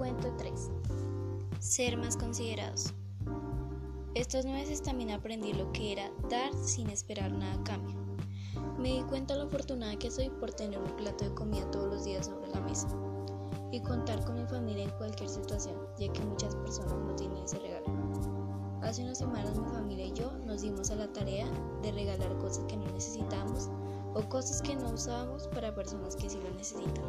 Cuento 3. Ser más considerados. Estos meses también aprendí lo que era dar sin esperar nada a cambio. Me di cuenta lo afortunada que soy por tener un plato de comida todos los días sobre la mesa y contar con mi familia en cualquier situación, ya que muchas personas no tienen ese regalo. Hace unas semanas mi familia y yo nos dimos a la tarea de regalar cosas que no necesitamos o cosas que no usábamos para personas que sí lo necesitan.